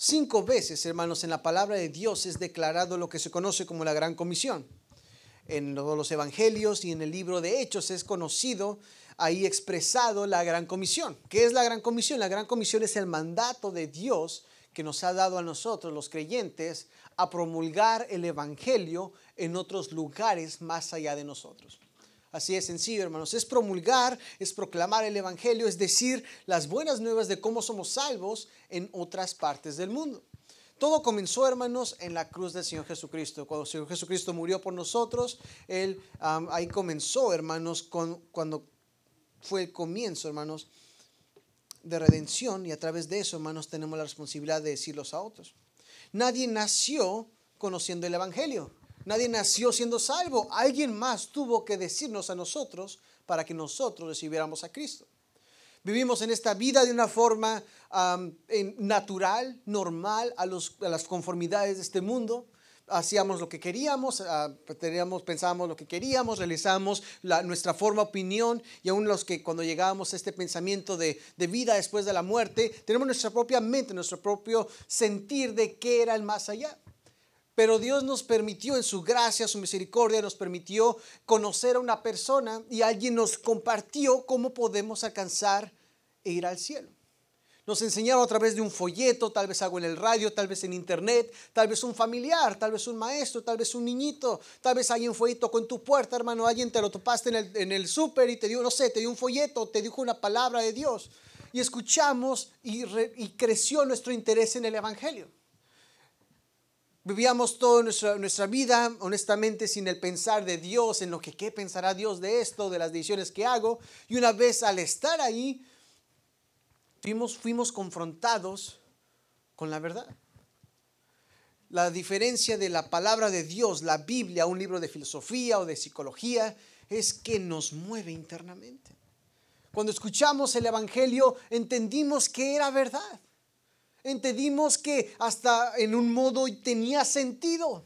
Cinco veces, hermanos, en la palabra de Dios es declarado lo que se conoce como la Gran Comisión. En todos los evangelios y en el libro de Hechos es conocido, ahí expresado la Gran Comisión. ¿Qué es la Gran Comisión? La Gran Comisión es el mandato de Dios que nos ha dado a nosotros, los creyentes, a promulgar el Evangelio en otros lugares más allá de nosotros. Así es sencillo, hermanos. Es promulgar, es proclamar el Evangelio, es decir, las buenas nuevas de cómo somos salvos en otras partes del mundo. Todo comenzó, hermanos, en la cruz del Señor Jesucristo. Cuando el Señor Jesucristo murió por nosotros, Él ahí comenzó, hermanos, con, cuando fue el comienzo, hermanos, de redención y a través de eso, hermanos, tenemos la responsabilidad de decirlos a otros. Nadie nació conociendo el Evangelio. Nadie nació siendo salvo. Alguien más tuvo que decirnos a nosotros para que nosotros recibiéramos a Cristo. Vivimos en esta vida de una forma natural, normal, a, las conformidades de este mundo hacíamos lo que queríamos, ah, teníamos, pensábamos lo que queríamos, realizamos nuestra forma opinión y aún los que cuando llegábamos a este pensamiento de, de, vida después de la muerte, tenemos nuestra propia mente, nuestro propio sentir de qué era el más allá. Pero Dios nos permitió en su gracia, su misericordia, nos permitió conocer a una persona y alguien nos compartió cómo podemos alcanzar e ir al cielo. Nos enseñaron a través de un folleto, tal vez algo en el radio, tal vez en internet, tal vez un familiar, tal vez un maestro, tal vez un niñito, tal vez alguien fue y tocó en tu puerta, hermano, alguien te lo topaste en el, en súper y te dio, no sé, te dio un folleto, te dijo una palabra de Dios. Y escuchamos y creció nuestro interés en el Evangelio. Vivíamos toda nuestra, vida, honestamente, sin el pensar de Dios, en lo que qué pensará Dios de esto, de las decisiones que hago. Y una vez al estar ahí, fuimos, fuimos confrontados con la verdad. La diferencia de la palabra de Dios, la Biblia, un libro de filosofía o de psicología, es que nos mueve internamente. Cuando escuchamos el Evangelio, entendimos que era verdad. Entendimos que hasta en un modo tenía sentido.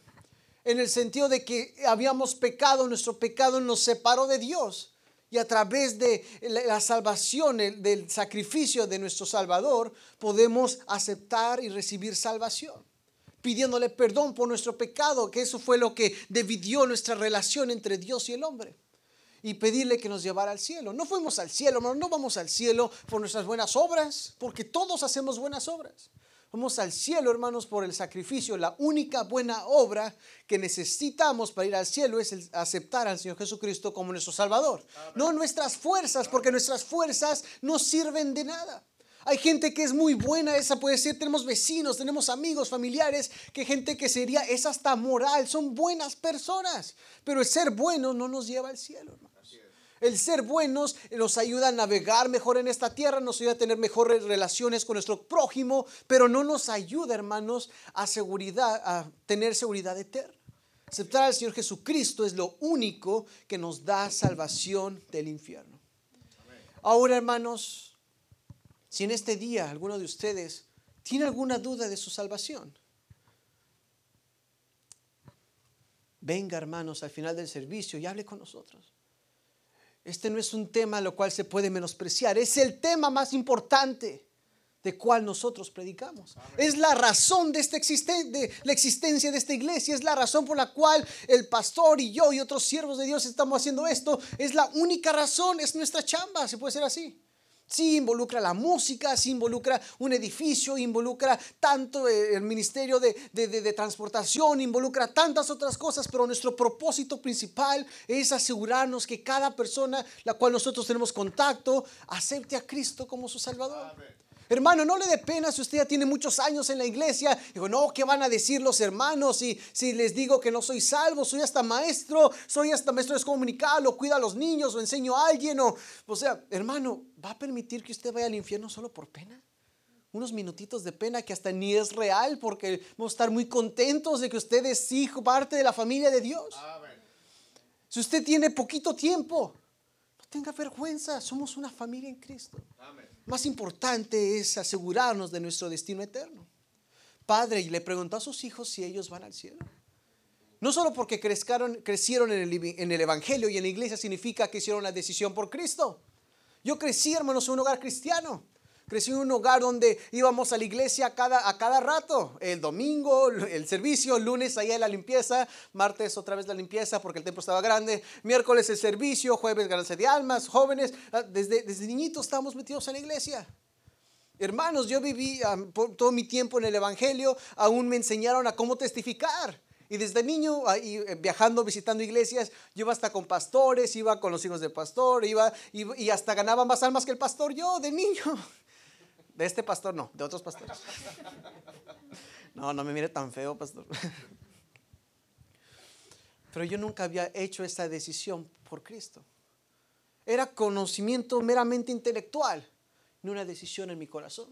En el sentido de que habíamos pecado, nuestro pecado nos separó de Dios y a través de la salvación, del sacrificio de nuestro Salvador, podemos aceptar y recibir salvación, pidiéndole perdón por nuestro pecado, que eso fue lo que dividió nuestra relación entre Dios y el hombre. Y pedirle que nos llevara al cielo. No fuimos al cielo, hermano, no vamos al cielo por nuestras buenas obras, porque todos hacemos buenas obras. Vamos al cielo, hermanos, por el sacrificio. La única buena obra que necesitamos para ir al cielo es aceptar al Señor Jesucristo como nuestro Salvador. No nuestras fuerzas, porque nuestras fuerzas no sirven de nada. Hay gente que es muy buena, esa puede ser, tenemos vecinos, tenemos amigos, familiares, que gente que sería, es hasta moral, son buenas personas, pero el ser bueno no nos lleva al cielo, hermano. El ser buenos nos ayuda a navegar mejor en esta tierra, nos ayuda a tener mejores relaciones con nuestro prójimo, pero no nos ayuda, hermanos, a seguridad, a tener seguridad eterna. Aceptar al Señor Jesucristo es lo único que nos da salvación del infierno. Ahora, hermanos, si en este día alguno de ustedes tiene alguna duda de su salvación, venga, hermanos, al final del servicio y hable con nosotros. Este no es un tema lo cual se puede menospreciar, es el tema más importante de cual nosotros predicamos. Es la razón de, esta de la existencia de esta iglesia, es la razón por la cual el pastor y yo y otros siervos de Dios estamos haciendo esto. Es la única razón, es nuestra chamba, se puede ser así. Sí involucra la música, sí involucra un edificio, involucra tanto eh, el ministerio de, de, transportación, involucra tantas otras cosas, pero nuestro propósito principal es asegurarnos que cada persona la cual nosotros tenemos contacto acepte a Cristo como su Salvador. Hermano, no le dé pena si usted ya tiene muchos años en la iglesia. Digo, no, ¿qué van a decir los hermanos si, si les digo que no soy salvo? Soy hasta maestro, soy hasta maestro de comunicar, o cuida a los niños, o enseño a alguien. O, o sea, hermano, ¿va a permitir que usted vaya al infierno solo por pena? Unos minutitos de pena que hasta ni es real porque vamos a estar muy contentos de que usted es hijo, parte de la familia de Dios. Si usted tiene poquito tiempo, no tenga vergüenza, somos una familia en Cristo. Amén más importante es asegurarnos de nuestro destino eterno. Padre, y le preguntó a sus hijos si ellos van al cielo. No solo porque crezcaron, crecieron en el, en el Evangelio y en la iglesia significa que hicieron la decisión por Cristo. Yo crecí, hermanos, en un hogar cristiano. Crecí en un hogar donde íbamos a la iglesia cada, a cada rato. El domingo, el servicio, lunes allá la limpieza, martes otra vez la limpieza porque el templo estaba grande, miércoles el servicio, jueves ganancia de almas, jóvenes. Ah, desde, desde niñitos estábamos metidos en la iglesia. Hermanos, yo viví todo mi tiempo en el Evangelio, aún me enseñaron a cómo testificar. Y desde niño, ahí, eh, viajando, visitando iglesias, yo iba hasta con pastores, iba con los hijos del pastor, iba, y hasta ganaba más almas que el pastor yo de niño. De este pastor no, de otros pastores. No, no me mire tan feo, pastor. Pero yo nunca había hecho esa decisión por Cristo. Era conocimiento meramente intelectual, no una decisión en mi corazón.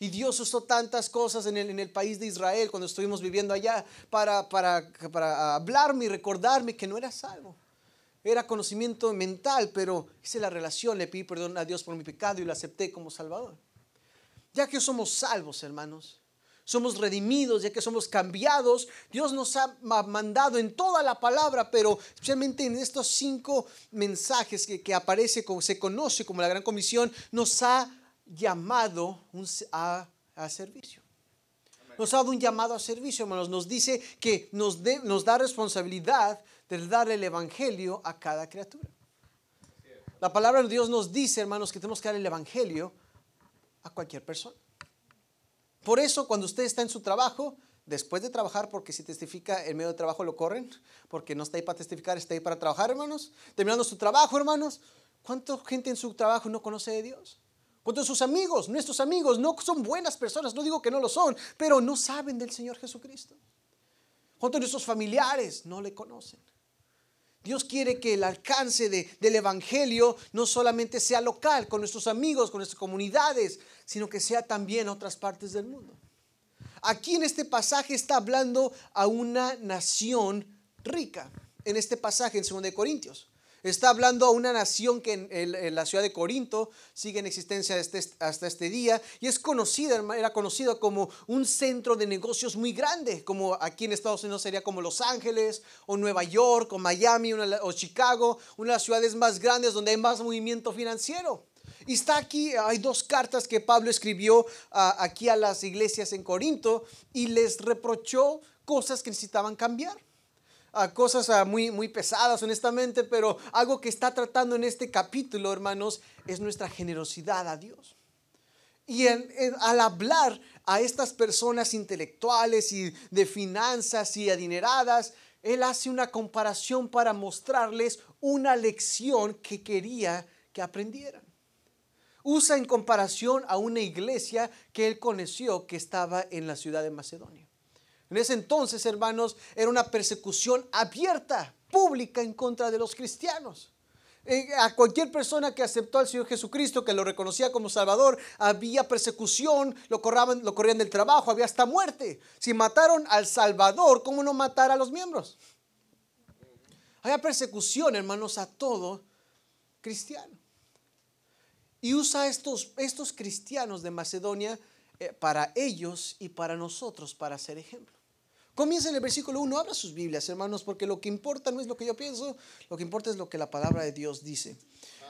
Y Dios usó tantas cosas en el, en el país de Israel cuando estuvimos viviendo allá para, para, para hablarme y recordarme que no era salvo. Era conocimiento mental, pero hice la relación, le pedí perdón a Dios por mi pecado y lo acepté como Salvador. Ya que somos salvos, hermanos, somos redimidos, ya que somos cambiados, Dios nos ha mandado en toda la palabra, pero especialmente en estos cinco mensajes que, que aparece, como se conoce como la Gran Comisión, nos ha llamado a, servicio. Nos ha dado un llamado a servicio, hermanos. Nos dice que nos, nos da responsabilidad de dar el Evangelio a cada criatura. La palabra de Dios nos dice, hermanos, que tenemos que dar el Evangelio a cualquier persona. Por eso, cuando usted está en su trabajo, después de trabajar, porque si testifica en medio de trabajo lo corren, porque no está ahí para testificar, está ahí para trabajar, hermanos. Terminando su trabajo, hermanos, ¿cuánta gente en su trabajo no conoce de Dios? ¿Cuántos sus amigos, nuestros amigos, no son buenas personas? No digo que no lo son, pero no saben del Señor Jesucristo. ¿Cuántos de nuestros familiares no le conocen? Dios quiere que el alcance del Evangelio no solamente sea local, con nuestros amigos, con nuestras comunidades, sino que sea también en otras partes del mundo. Aquí en este pasaje está hablando a una nación rica, en este pasaje en 2 de Corintios. Está hablando a una nación que en, la ciudad de Corinto sigue en existencia hasta este día y es conocida, era conocida como un centro de negocios muy grande, como aquí en Estados Unidos sería como Los Ángeles o Nueva York o Miami o Chicago, una de las ciudades más grandes donde hay más movimiento financiero. Y está aquí, hay dos cartas que Pablo escribió aquí a las iglesias en Corinto y les reprochó cosas que necesitaban cambiar a cosas muy, muy pesadas, honestamente, pero algo que está tratando en este capítulo, hermanos, es nuestra generosidad a Dios. Y al hablar a estas personas intelectuales y de finanzas y adineradas, él hace una comparación para mostrarles una lección que quería que aprendieran. Usa en comparación a una iglesia que él conoció que estaba en la ciudad de Macedonia. En ese entonces, hermanos, era una persecución abierta, pública en contra de los cristianos. Eh, a cualquier persona que aceptó al Señor Jesucristo, que lo reconocía como Salvador, había persecución, lo, lo corrían del trabajo, había hasta muerte. Si mataron al Salvador, ¿cómo no matar a los miembros? Había persecución, hermanos, a todo cristiano. Y usa estos, estos cristianos de Macedonia eh, para ellos y para nosotros para ser ejemplo. Comienza en el versículo 1, abra sus Biblias, hermanos, porque lo que importa no es lo que yo pienso, lo que importa es lo que la palabra de Dios dice.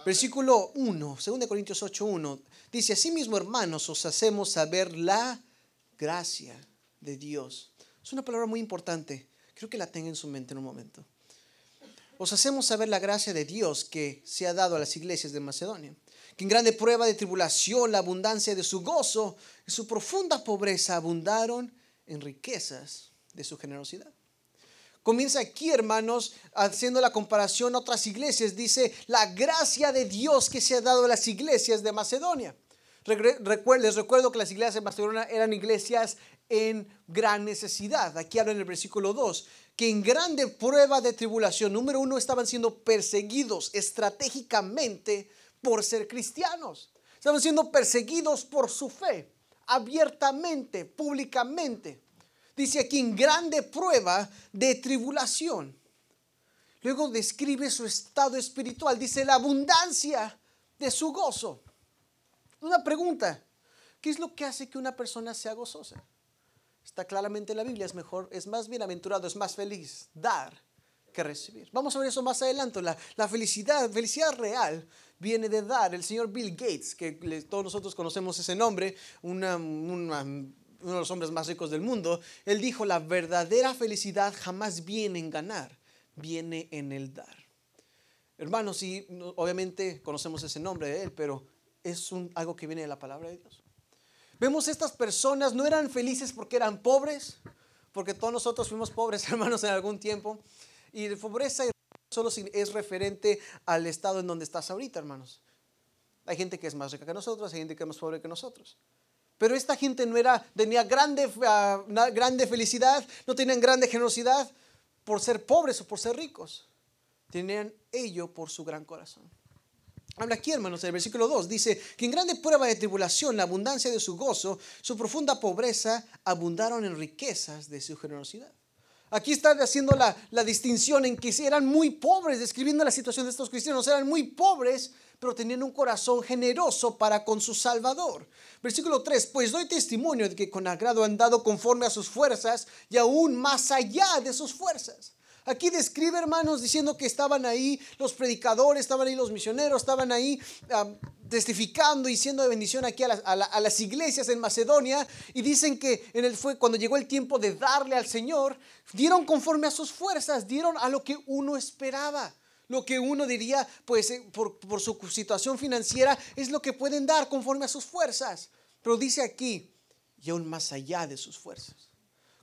Versículo 1, 2 Corintios 8, 1, dice, asimismo, hermanos, os hacemos saber la gracia de Dios. Es una palabra muy importante, creo que la tenga en su mente en un momento. Os hacemos saber la gracia de Dios que se ha dado a las iglesias de Macedonia, que en grande prueba de tribulación, la abundancia de su gozo y su profunda pobreza abundaron en riquezas de su generosidad. Comienza aquí, hermanos, haciendo la comparación a otras iglesias. Dice, la gracia de Dios que se ha dado a las iglesias de Macedonia. Les recuerdo que las iglesias de Macedonia eran iglesias en gran necesidad. Aquí habla en el versículo 2, que en grande prueba de tribulación, número uno, estaban siendo perseguidos estratégicamente por ser cristianos. Estaban siendo perseguidos por su fe, abiertamente, públicamente. Dice aquí en grande prueba de tribulación. Luego describe su estado espiritual. Dice la abundancia de su gozo. Una pregunta. ¿Qué es lo que hace que una persona sea gozosa? Está claramente en la Biblia. Es mejor, es más bienaventurado, es más feliz dar que recibir. Vamos a ver eso más adelante. La, la felicidad, felicidad real viene de dar. El señor Bill Gates, que todos nosotros conocemos ese nombre, una, una, uno de los hombres más ricos del mundo, él dijo, la verdadera felicidad jamás viene en ganar, viene en el dar. Hermanos, y obviamente conocemos ese nombre de él, pero es un, algo que viene de la palabra de Dios. Vemos estas personas no eran felices porque eran pobres, porque todos nosotros fuimos pobres, hermanos, en algún tiempo. Y de pobreza solo es referente al estado en donde estás ahorita, hermanos. Hay gente que es más rica que nosotros, hay gente que es más pobre que nosotros. Pero esta gente no era, tenía grande, uh, grande felicidad, no tenían grande generosidad por ser pobres o por ser ricos. Tenían ello por su gran corazón. Habla aquí, hermanos, en el versículo 2 dice que en grande prueba de tribulación, la abundancia de su gozo, su profunda pobreza, abundaron en riquezas de su generosidad. Aquí está haciendo la, la distinción en que eran muy pobres, describiendo la situación de estos cristianos, eran muy pobres, pero tenían un corazón generoso para con su Salvador. Versículo 3, pues doy testimonio de que con agrado han dado conforme a sus fuerzas y aún más allá de sus fuerzas. Aquí describe, hermanos, diciendo que estaban ahí los predicadores, estaban ahí los misioneros, estaban ahí testificando y siendo de bendición aquí a las, iglesias en Macedonia. Y dicen que en fue cuando llegó el tiempo de darle al Señor, dieron conforme a sus fuerzas, dieron a lo que uno esperaba. Lo que uno diría, pues eh, por, su situación financiera, es lo que pueden dar conforme a sus fuerzas. Pero dice aquí, y aún más allá de sus fuerzas.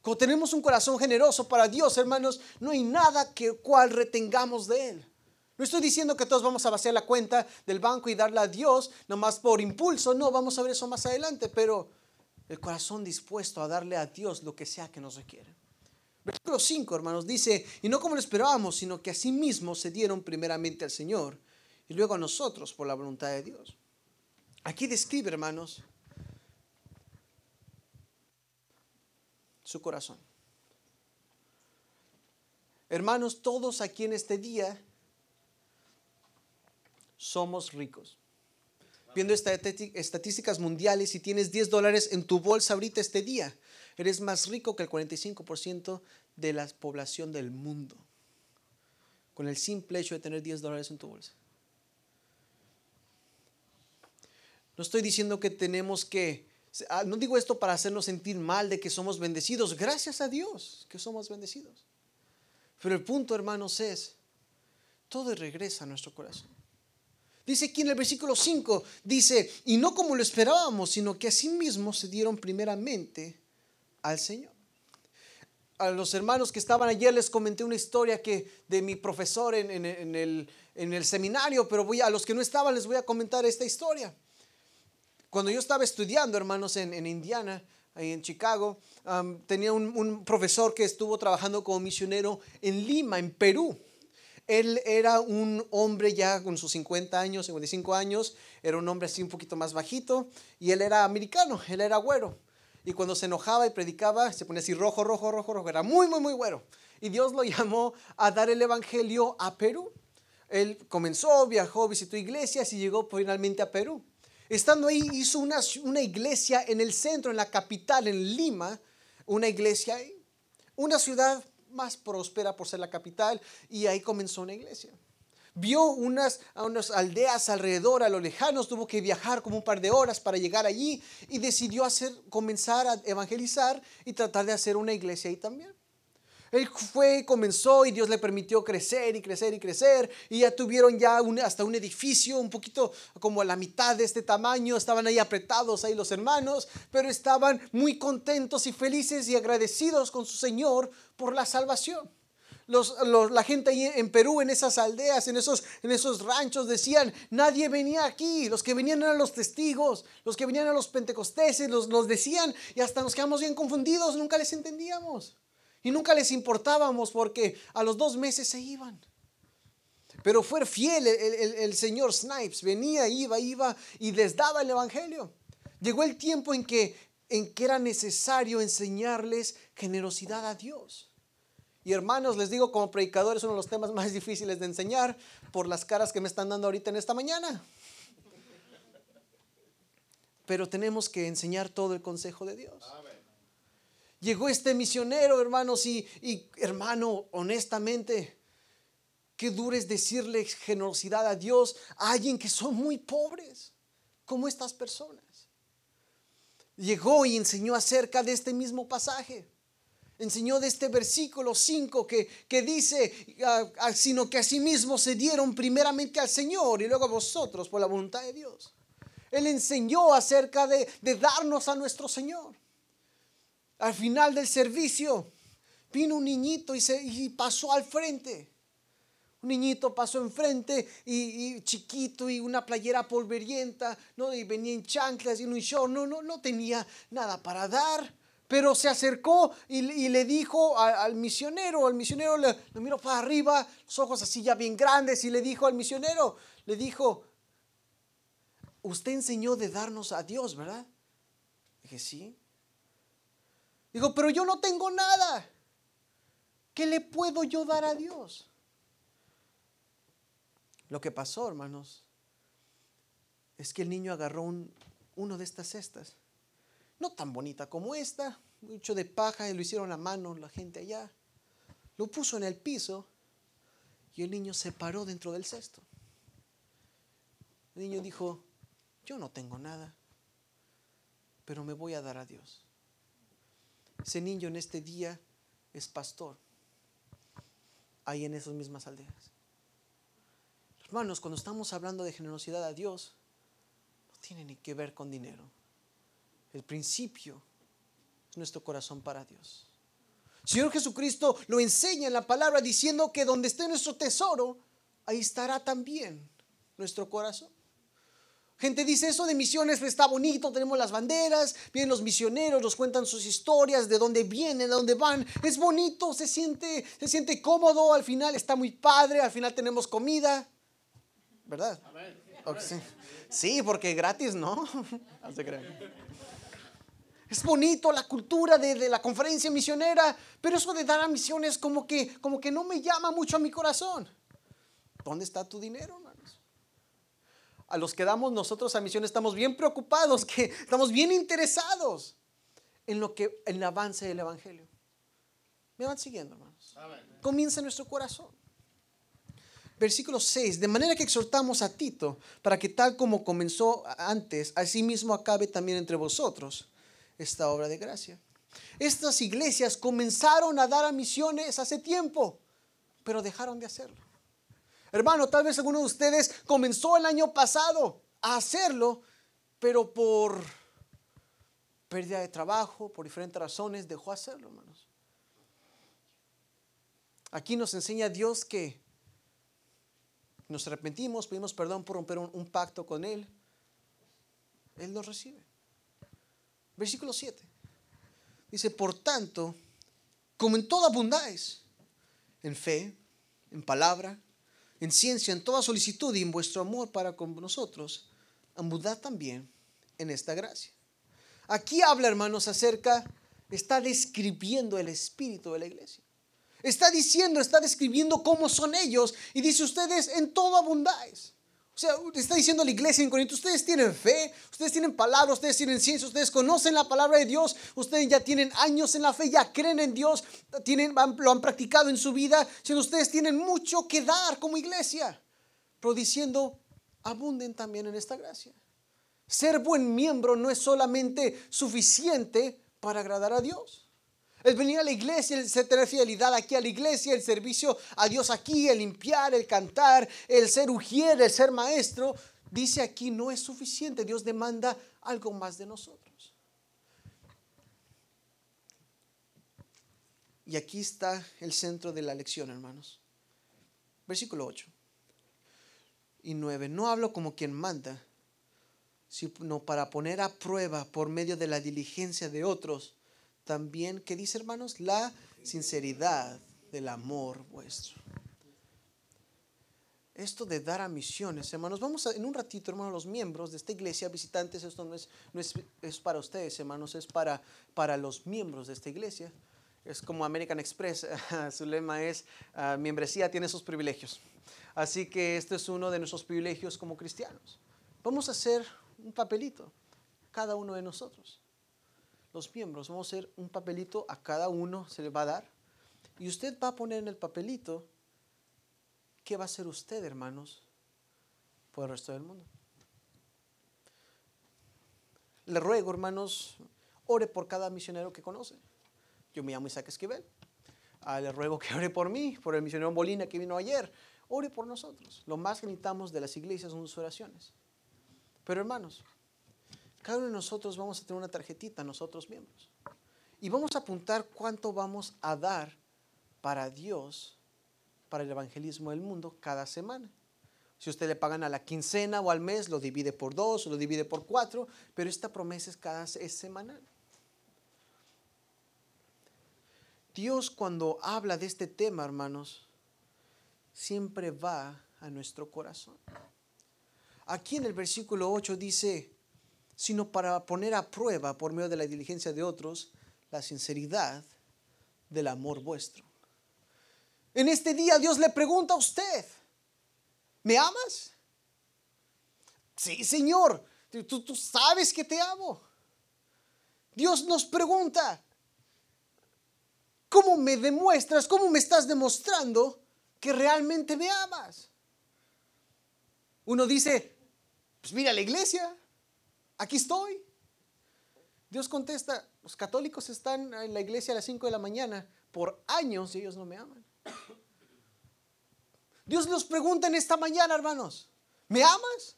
Como tenemos un corazón generoso para Dios, hermanos, no hay nada que cual retengamos de Él. No estoy diciendo que todos vamos a vaciar la cuenta del banco y darla a Dios nomás por impulso. No, vamos a ver eso más adelante. Pero el corazón dispuesto a darle a Dios lo que sea que nos requiere. Versículo 5, hermanos, dice, y no como lo esperábamos, sino que así mismo se dieron primeramente al Señor y luego a nosotros por la voluntad de Dios. Aquí describe, hermanos, su corazón. Hermanos, todos aquí en este día somos ricos. Viendo estadísticas mundiales, si tienes 10 dólares en tu bolsa ahorita este día, eres más rico que el 45% de la población del mundo. Con el simple hecho de tener 10 dólares en tu bolsa. No estoy diciendo que tenemos que, ah, no digo esto para hacernos sentir mal de que somos bendecidos. Gracias a Dios que somos bendecidos. Pero el punto, hermanos, es, todo regresa a nuestro corazón. Dice aquí en el versículo 5, dice, y no como lo esperábamos, sino que así mismo se dieron primeramente al Señor. A los hermanos que estaban ayer les comenté una historia que de mi profesor en, el, seminario, pero voy a, los que no estaban les voy a comentar esta historia. Cuando yo estaba estudiando, hermanos, en, Indiana, ahí en Chicago, tenía un, un profesor que estuvo trabajando como misionero en Lima, en Perú. Él era un hombre ya con sus 50 años, 55 años, era un hombre así un poquito más bajito y él era americano, él era güero. Y cuando se enojaba y predicaba, se ponía así rojo, rojo, rojo, rojo. Era muy, muy, muy bueno. Y Dios lo llamó a dar el Evangelio a Perú. Él comenzó, viajó, visitó iglesias y llegó finalmente a Perú. Estando ahí, hizo una, una iglesia en el centro, en la capital, en Lima. Una iglesia ahí. Una ciudad más próspera por ser la capital. Y ahí comenzó una iglesia vio unas, unas aldeas alrededor, a lo lejanos, tuvo que viajar como un par de horas para llegar allí y decidió hacer, comenzar a evangelizar y tratar de hacer una iglesia ahí también. Él fue, comenzó y Dios le permitió crecer y crecer y crecer. Y ya tuvieron ya hasta un edificio un poquito como a la mitad de este tamaño. Estaban ahí apretados ahí los hermanos, pero estaban muy contentos y felices y agradecidos con su Señor por la salvación la gente ahí en Perú, en esas aldeas, en esos, en esos ranchos, decían, nadie venía aquí, los que venían eran los testigos, los que venían eran los pentecosteses, los, los decían y hasta nos quedamos bien confundidos, nunca les entendíamos y nunca les importábamos porque a los dos meses se iban. Pero fue fiel el, el, señor Snipes, venía, iba, iba y les daba el Evangelio. Llegó el tiempo en que, en que era necesario enseñarles generosidad a Dios. Y hermanos, les digo, como predicador es uno de los temas más difíciles de enseñar por las caras que me están dando ahorita en esta mañana. Pero tenemos que enseñar todo el consejo de Dios. Llegó este misionero, hermanos, y, y hermano, honestamente, qué duro es decirle generosidad a Dios a alguien que son muy pobres, como estas personas. Llegó y enseñó acerca de este mismo pasaje. Enseñó de este versículo 5 que, que dice, ah, ah, sino que asimismo se dieron primeramente al Señor y luego a vosotros por la voluntad de Dios. Él enseñó acerca de, de darnos a nuestro Señor. Al final del servicio vino un niñito y, se, y pasó al frente. Un niñito pasó enfrente y, y, chiquito y una playera polverienta, ¿no? Y venía en chanclas y en un short, no, no, no tenía nada para dar. Pero se acercó y, le dijo al, misionero, al misionero le, le miró para arriba, los ojos así ya bien grandes, y le dijo al misionero, le dijo, usted enseñó de darnos a Dios, ¿verdad? Dije, sí. Digo, pero yo no tengo nada. ¿Qué le puedo yo dar a Dios? Lo que pasó, hermanos, es que el niño agarró un, uno de estas cestas. No tan bonita como esta, mucho de paja, y lo hicieron a mano la gente allá. Lo puso en el piso y el niño se paró dentro del cesto. El niño dijo, yo no tengo nada, pero me voy a dar a Dios. Ese niño en este día es pastor, ahí en esas mismas aldeas. Hermanos, cuando estamos hablando de generosidad a Dios, no tiene ni que ver con dinero. El principio es nuestro corazón para Dios. Señor Jesucristo lo enseña en la palabra diciendo que donde esté nuestro tesoro, ahí estará también nuestro corazón. Gente dice eso de misiones está bonito, tenemos las banderas, vienen los misioneros, nos cuentan sus historias, de dónde vienen, de dónde van. Es bonito, se siente, se siente cómodo, al final está muy padre, al final tenemos comida. ¿Verdad? Okay, sí. sí, porque gratis no. no se crean. Es bonito la cultura de, de, la conferencia misionera, pero eso de dar a misiones como que, como que no me llama mucho a mi corazón. ¿Dónde está tu dinero, hermanos? A los que damos nosotros a misiones estamos bien preocupados, que estamos bien interesados en lo que en el avance del evangelio. Me van siguiendo, hermanos. Comienza en nuestro corazón versículo 6, de manera que exhortamos a Tito para que tal como comenzó antes, asimismo acabe también entre vosotros esta obra de gracia. Estas iglesias comenzaron a dar a misiones hace tiempo, pero dejaron de hacerlo. Hermano, tal vez alguno de ustedes comenzó el año pasado a hacerlo, pero por pérdida de trabajo, por diferentes razones, dejó hacerlo, hermanos. Aquí nos enseña Dios que nos arrepentimos, pedimos perdón por romper un, pacto con Él, Él nos recibe. Versículo 7. Dice, por tanto, como en toda abundáis, en fe, en palabra, en ciencia, en toda solicitud y en vuestro amor para con nosotros, abundad también en esta gracia. Aquí habla, hermanos, acerca, está describiendo el espíritu de la iglesia. Está diciendo, está describiendo cómo son ellos y dice ustedes en todo abundáis. O sea, está diciendo la iglesia en Corinto, ustedes tienen fe, ustedes tienen palabra, ustedes tienen ciencia, ustedes conocen la palabra de Dios, ustedes ya tienen años en la fe, ya creen en Dios, tienen, lo han practicado en su vida, sino ustedes tienen mucho que dar como iglesia, pero diciendo, abunden también en esta gracia. Ser buen miembro no es solamente suficiente para agradar a Dios. El venir a la iglesia, el tener fidelidad aquí a la iglesia, el servicio a Dios aquí, el limpiar, el cantar, el ser ujier, el ser maestro, dice aquí no es suficiente. Dios demanda algo más de nosotros. Y aquí está el centro de la lección, hermanos. Versículo 8 y 9. No hablo como quien manda, sino para poner a prueba por medio de la diligencia de otros también, ¿qué dice hermanos? La sinceridad del amor vuestro. Esto de dar a misiones, hermanos, vamos en un ratito, hermanos, los miembros de esta iglesia, visitantes, esto no es, no es, es para ustedes, hermanos, es para, para los miembros de esta iglesia. Es como American Express, su lema es, uh, membresía tiene sus privilegios. Así que este es uno de nuestros privilegios como cristianos. Vamos a hacer un papelito, cada uno de nosotros los miembros, vamos a hacer un papelito, a cada uno se le va a dar, y usted va a poner en el papelito ¿qué va a hacer usted, hermanos, por el resto del mundo? Le ruego, hermanos, ore por cada misionero que conoce. Yo me llamo Isaac Esquivel. Ah, le ruego que ore por mí, por el misionero Molina que vino ayer. Ore por nosotros. Lo más que necesitamos de las iglesias son sus oraciones. Pero hermanos, cada uno de nosotros vamos a tener una tarjetita, nosotros miembros. Y vamos a apuntar cuánto vamos a dar para Dios, para el evangelismo del mundo cada semana. Si usted le pagan a la quincena o al mes, lo divide por dos lo divide por cuatro, pero esta promesa es es semanal. Dios cuando habla de este tema, hermanos, siempre va a nuestro corazón. Aquí en el versículo 8 dice, sino para poner a prueba por medio de la diligencia de otros la sinceridad del amor vuestro. En este día Dios le pregunta a usted, ¿me amas? Sí, Señor, tú, sabes que te amo. Dios nos pregunta, ¿cómo me demuestras, cómo me estás demostrando que realmente me amas? Uno dice, pues mira la iglesia, aquí estoy. Dios contesta, los católicos están en la iglesia a las 5 de la mañana por años y ellos no me aman. Dios nos pregunta en esta mañana, hermanos, ¿me amas?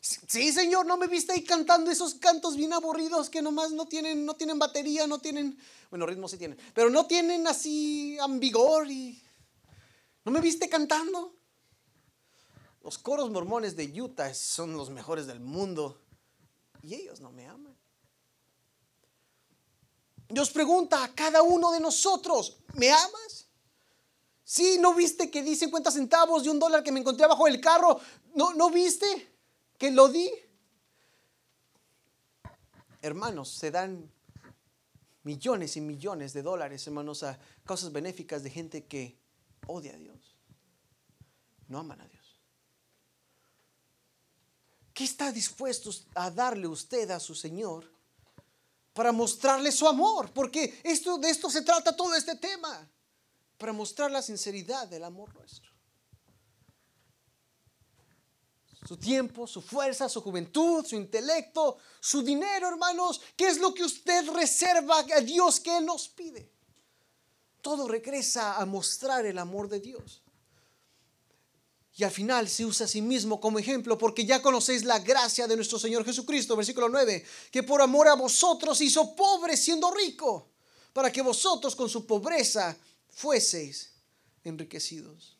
Sí, Señor, ¿no me viste ahí cantando esos cantos bien aburridos que nomás no tienen, no tienen batería, no tienen, bueno, ritmo sí tienen, pero no tienen así ambigor y... ¿No me viste cantando? Los coros mormones de Utah son los mejores del mundo y ellos no me aman. Dios pregunta a cada uno de nosotros, ¿me amas? Sí, ¿no viste que di 50 centavos de un dólar que me encontré abajo del carro? ¿No, ¿No viste que lo di? Hermanos, se dan millones y millones de dólares, hermanos, a causas benéficas de gente que odia a Dios. No aman a Dios. ¿Qué está dispuesto a darle usted a su Señor para mostrarle su amor? Porque esto, de esto se trata todo este tema, para mostrar la sinceridad del amor nuestro. Su tiempo, su fuerza, su juventud, su intelecto, su dinero, hermanos. ¿Qué es lo que usted reserva a Dios que Él nos pide? Todo regresa a mostrar el amor de Dios. Y al final se usa a sí mismo como ejemplo, porque ya conocéis la gracia de nuestro Señor Jesucristo, versículo 9, que por amor a vosotros hizo pobre siendo rico, para que vosotros con su pobreza fueseis enriquecidos.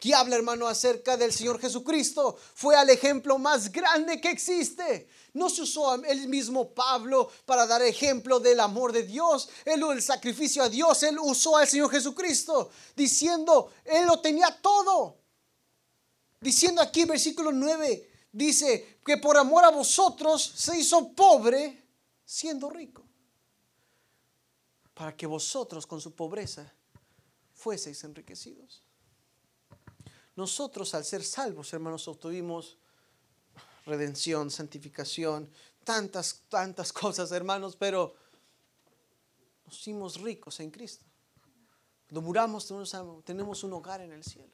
¿Qué habla, hermano, acerca del Señor Jesucristo? Fue al ejemplo más grande que existe. No se usó el mismo Pablo para dar ejemplo del amor de Dios, el sacrificio a Dios, él usó al Señor Jesucristo, diciendo, él lo tenía todo diciendo aquí, versículo 9, dice que por amor a vosotros se hizo pobre siendo rico, para que vosotros con su pobreza fueseis enriquecidos. Nosotros al ser salvos, hermanos, obtuvimos redención, santificación, tantas, tantas cosas, hermanos, pero nos hicimos ricos en Cristo. Cuando muramos tenemos un hogar en el cielo.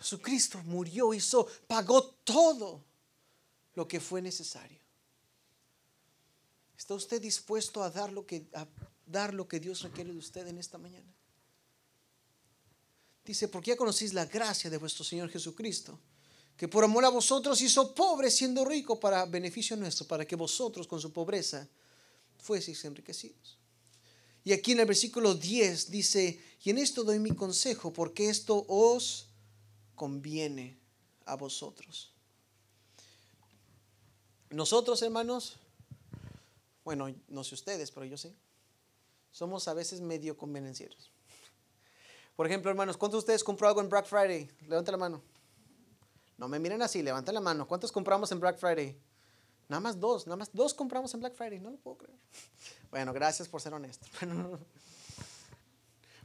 Jesucristo murió, hizo, pagó todo lo que fue necesario. ¿Está usted dispuesto a dar lo que, a dar lo que Dios requiere de usted en esta mañana? Dice, porque ya conocéis la gracia de vuestro Señor Jesucristo, que por amor a vosotros hizo pobre siendo rico para beneficio nuestro, para que vosotros con su pobreza fueseis enriquecidos. Y aquí en el versículo 10 dice, y en esto doy mi consejo, porque esto os conviene a vosotros. Nosotros, hermanos, bueno, no sé ustedes, pero yo sé, somos a veces medio convenencieros. Por ejemplo, hermanos, ¿cuántos de ustedes compró algo en Black Friday? Levanta la mano. No me miren así, levanten la mano. ¿Cuántos compramos en Black Friday? Nada más dos, nada más dos compramos en Black Friday, no lo puedo creer. Bueno, gracias por ser honesto.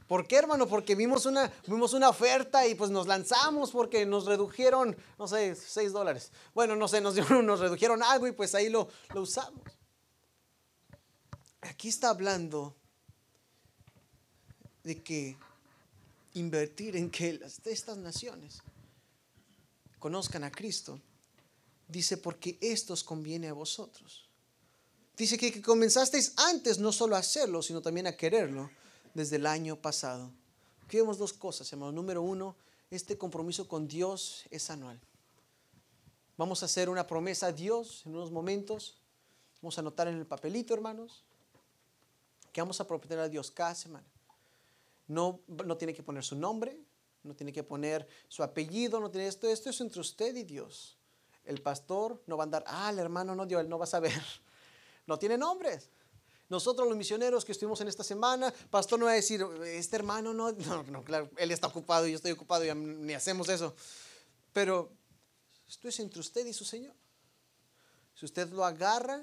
¿Por qué, hermano? Porque vimos una, vimos una oferta y pues nos lanzamos porque nos redujeron, no sé, 6 dólares. Bueno, no sé, nos, nos redujeron algo y pues ahí lo, lo usamos. Aquí está hablando de que invertir en que estas naciones conozcan a Cristo, dice, porque esto os conviene a vosotros. Dice que, que comenzasteis antes no solo a hacerlo, sino también a quererlo desde el año pasado. Aquí vemos dos cosas, hermano. Número uno, este compromiso con Dios es anual. Vamos a hacer una promesa a Dios en unos momentos. Vamos a anotar en el papelito, hermanos, que vamos a prometer a Dios cada semana. No, no tiene que poner su nombre, no tiene que poner su apellido, no tiene esto. Esto es entre usted y Dios. El pastor no va a andar, ah, el hermano no dio, él no va a saber. No tiene nombres. Nosotros los misioneros que estuvimos en esta semana, pastor no va a decir, este hermano no, no, no claro, él está ocupado y yo estoy ocupado y ni hacemos eso. Pero esto es entre usted y su Señor. Si usted lo agarra,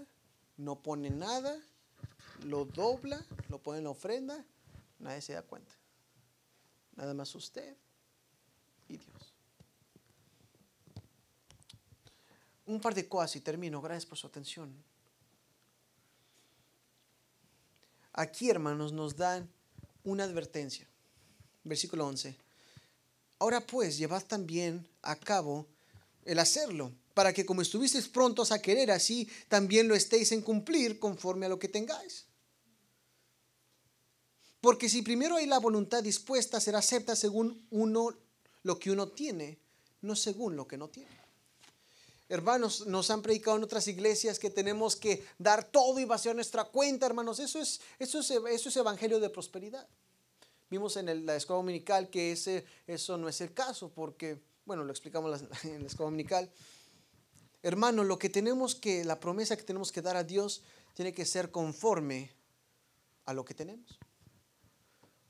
no pone nada, lo dobla, lo pone en la ofrenda, nadie se da cuenta. Nada más usted y Dios. Un par de cosas y termino. Gracias por su atención. Aquí, hermanos, nos dan una advertencia. Versículo 11. Ahora pues, llevad también a cabo el hacerlo, para que como estuvisteis prontos a querer, así también lo estéis en cumplir conforme a lo que tengáis. Porque si primero hay la voluntad dispuesta, será acepta según uno lo que uno tiene, no según lo que no tiene. Hermanos, nos han predicado en otras iglesias que tenemos que dar todo y vaciar nuestra cuenta, hermanos. Eso es, eso es, eso es evangelio de prosperidad. Vimos en la escuela dominical que ese, eso no es el caso, porque, bueno, lo explicamos en la escuela dominical. Hermano, lo que tenemos que, la promesa que tenemos que dar a Dios tiene que ser conforme a lo que tenemos.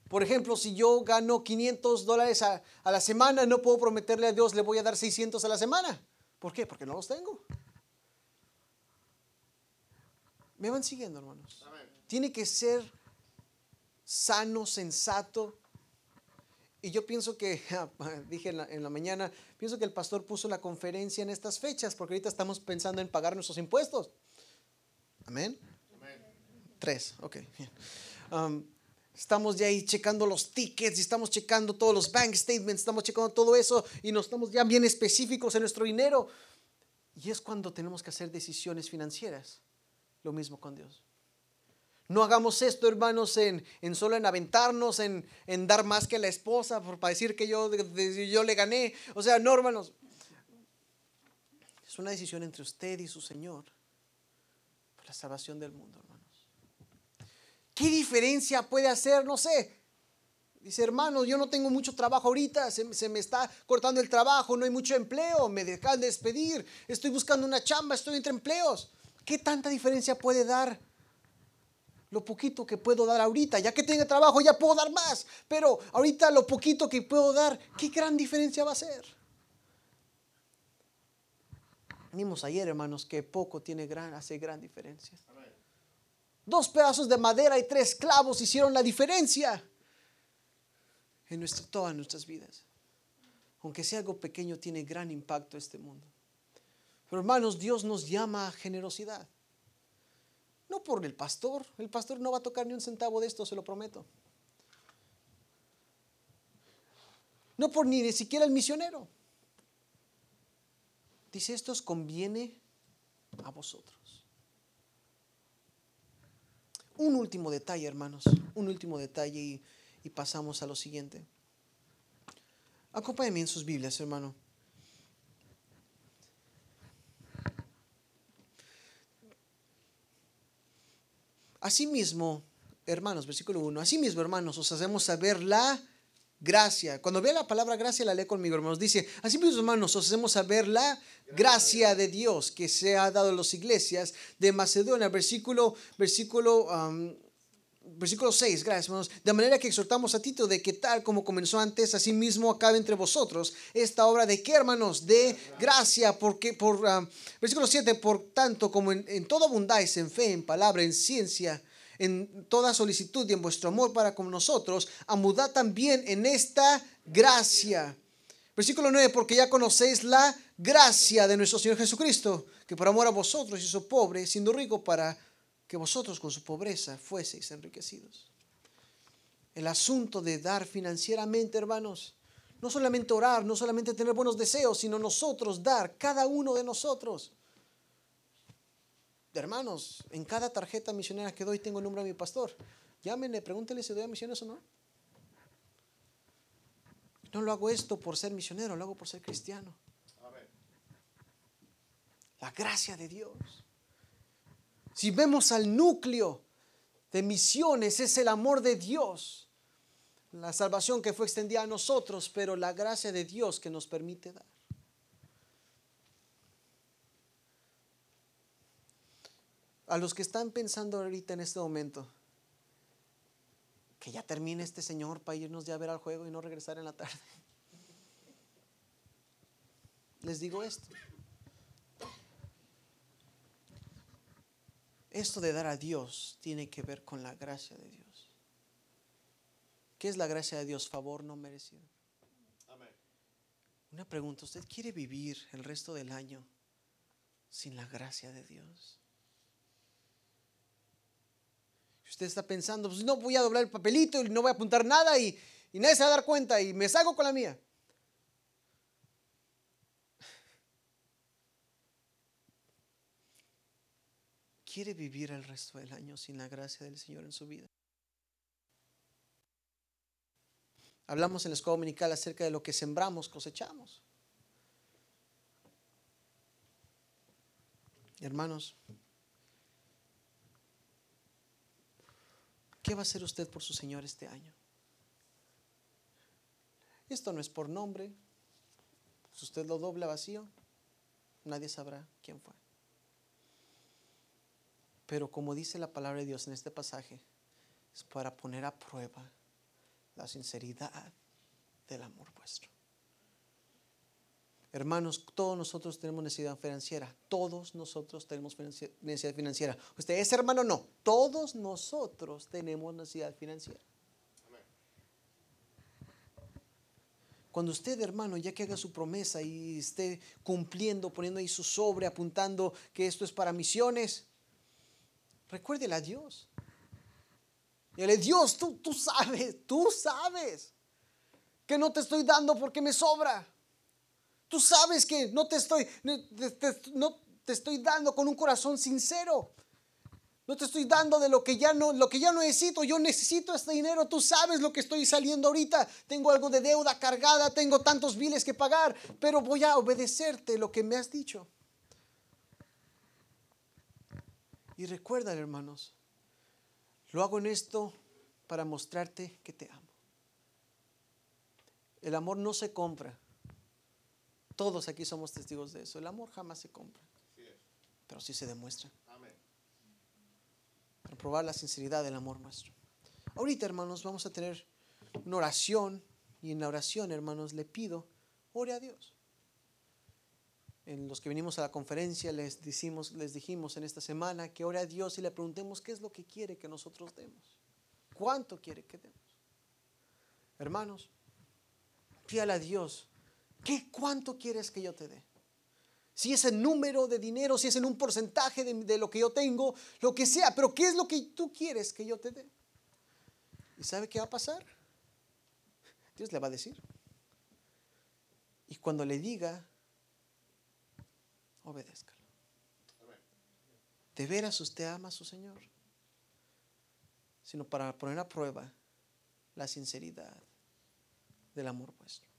Por ejemplo, si yo gano 500 dólares a, a, la semana, no puedo prometerle a Dios, le voy a dar 600 a la semana. ¿Por qué? Porque no los tengo. Me van siguiendo, hermanos. Tiene que ser sano, sensato. Y yo pienso que, dije en la, en la, mañana, pienso que el pastor puso la conferencia en estas fechas, porque ahorita estamos pensando en pagar nuestros impuestos. Amén. Tres, ok. Um, Estamos ya ahí checando los tickets y estamos checando todos los bank statements, estamos checando todo eso y nos estamos ya bien específicos en nuestro dinero. Y es cuando tenemos que hacer decisiones financieras. Lo mismo con Dios. No hagamos esto, hermanos, en, en solo en aventarnos, en, en, dar más que la esposa, por, para decir que yo, yo le gané. O sea, no, hermanos. Es una decisión entre usted y su Señor por la salvación del mundo, hermano. ¿Qué diferencia puede hacer? No sé. Dice, hermano, yo no tengo mucho trabajo ahorita, se, me está cortando el trabajo, no hay mucho empleo, me dejan de despedir, estoy buscando una chamba, estoy entre empleos. ¿Qué tanta diferencia puede dar? Lo poquito que puedo dar ahorita, ya que tenga trabajo ya puedo dar más, pero ahorita lo poquito que puedo dar, ¿qué gran diferencia va a ser? Vimos ayer, hermanos, que poco tiene gran, hace gran diferencia. Dos pedazos de madera y tres clavos hicieron la diferencia en nuestra, todas nuestras vidas. Aunque sea algo pequeño, tiene gran impacto este mundo. Pero hermanos, Dios nos llama a generosidad. No por el pastor. El pastor no va a tocar ni un centavo de esto, se lo prometo. No por ni siquiera el misionero. Dice, esto os conviene a vosotros. Un último detalle, hermanos, un último detalle y, pasamos a lo siguiente. Acompáñenme en sus Biblias, hermano. Asimismo, hermanos, versículo 1, asimismo, hermanos, os hacemos saber la gracia. Cuando vea la palabra gracia, la lee conmigo, hermanos. Dice, así mismo, hermanos, os hacemos saber la gracia de Dios que se ha dado a las iglesias de Macedonia. Versículo, versículo, versículo 6, gracias, hermanos. De manera que exhortamos a Tito de que tal como comenzó antes, así mismo acabe entre vosotros esta obra de qué, hermanos, de gracia, porque por, versículo 7, por tanto, como en, en todo abundáis en fe, en palabra, en ciencia, en toda solicitud y en vuestro amor para con nosotros, a mudar también en esta gracia. Versículo 9, porque ya conocéis la gracia de nuestro Señor Jesucristo, que por amor a vosotros hizo pobre, siendo rico, para que vosotros con su pobreza fueseis enriquecidos. el asunto de dar financieramente, hermanos. No solamente orar, no solamente tener buenos deseos, sino nosotros dar, cada uno de nosotros. Hermanos, en cada tarjeta misionera que doy tengo el nombre de mi pastor. Llámenle, pregúntenle si doy a misiones o no. No lo hago esto por ser misionero, lo hago por ser cristiano. La gracia de Dios. Si vemos al núcleo de misiones, es el amor de Dios. La salvación que fue extendida a nosotros, pero la gracia de Dios que nos permite dar. A los que están pensando ahorita en este momento, que ya termine este Señor para irnos ya a ver al juego y no regresar en la tarde. Les digo esto. Esto de dar a Dios tiene que ver con la gracia de Dios. ¿Qué es la gracia de Dios? Favor no merecido. Una pregunta, ¿usted quiere vivir el resto del año sin la gracia de Dios? Usted está pensando, pues no voy a doblar el papelito y no voy a apuntar nada y, y nadie se va a dar cuenta y me salgo con la mía. ¿Quiere vivir el resto del año sin la gracia del Señor en su vida? Hablamos en la escuela dominical acerca de lo que sembramos, cosechamos. Hermanos, ¿Qué va a hacer usted por su Señor este año? Esto no es por nombre. Si usted lo dobla vacío, nadie sabrá quién fue. Pero como dice la palabra de Dios en este pasaje, es para poner a prueba la sinceridad del amor vuestro. Hermanos, todos nosotros tenemos necesidad financiera. Todos nosotros tenemos necesidad financiera. ¿Usted es hermano? No. Todos nosotros tenemos necesidad financiera. Cuando usted, hermano, ya que haga su promesa y esté cumpliendo, poniendo ahí su sobre, apuntando que esto es para misiones, recuérdele a Dios. Dile, Dios, tú, tú sabes, tú sabes que no te estoy dando porque me sobra. Tú sabes que no te estoy, no te estoy dando con un corazón sincero. No te estoy dando de lo que ya no, lo que ya necesito. Yo necesito este dinero. Tú sabes lo que estoy saliendo ahorita. Tengo algo de deuda cargada, tengo tantos biles que pagar, pero voy a obedecerte lo que me has dicho. Y recuerda, hermanos, lo hago en esto para mostrarte que te amo. El amor no se compra. Todos aquí somos testigos de eso. El amor jamás se compra, pero sí se demuestra. Para probar la sinceridad del amor nuestro. Ahorita, hermanos, vamos a tener una oración y en la oración, hermanos, le pido, ore a Dios. En los que venimos a la conferencia les, decimos, les dijimos en esta semana que ore a Dios y le preguntemos qué es lo que quiere que nosotros demos. ¿Cuánto quiere que demos? Hermanos, pídale a Dios ¿Qué, ¿Cuánto quieres que yo te dé? Si es el número de dinero, si es en un porcentaje de, de, lo que yo tengo, lo que sea, pero ¿qué es lo que tú quieres que yo te dé? ¿Y sabe qué va a pasar? Dios le va a decir. Y cuando le diga, obedézcalo. ¿De veras usted ama a su Señor? Sino para poner a prueba la sinceridad del amor vuestro.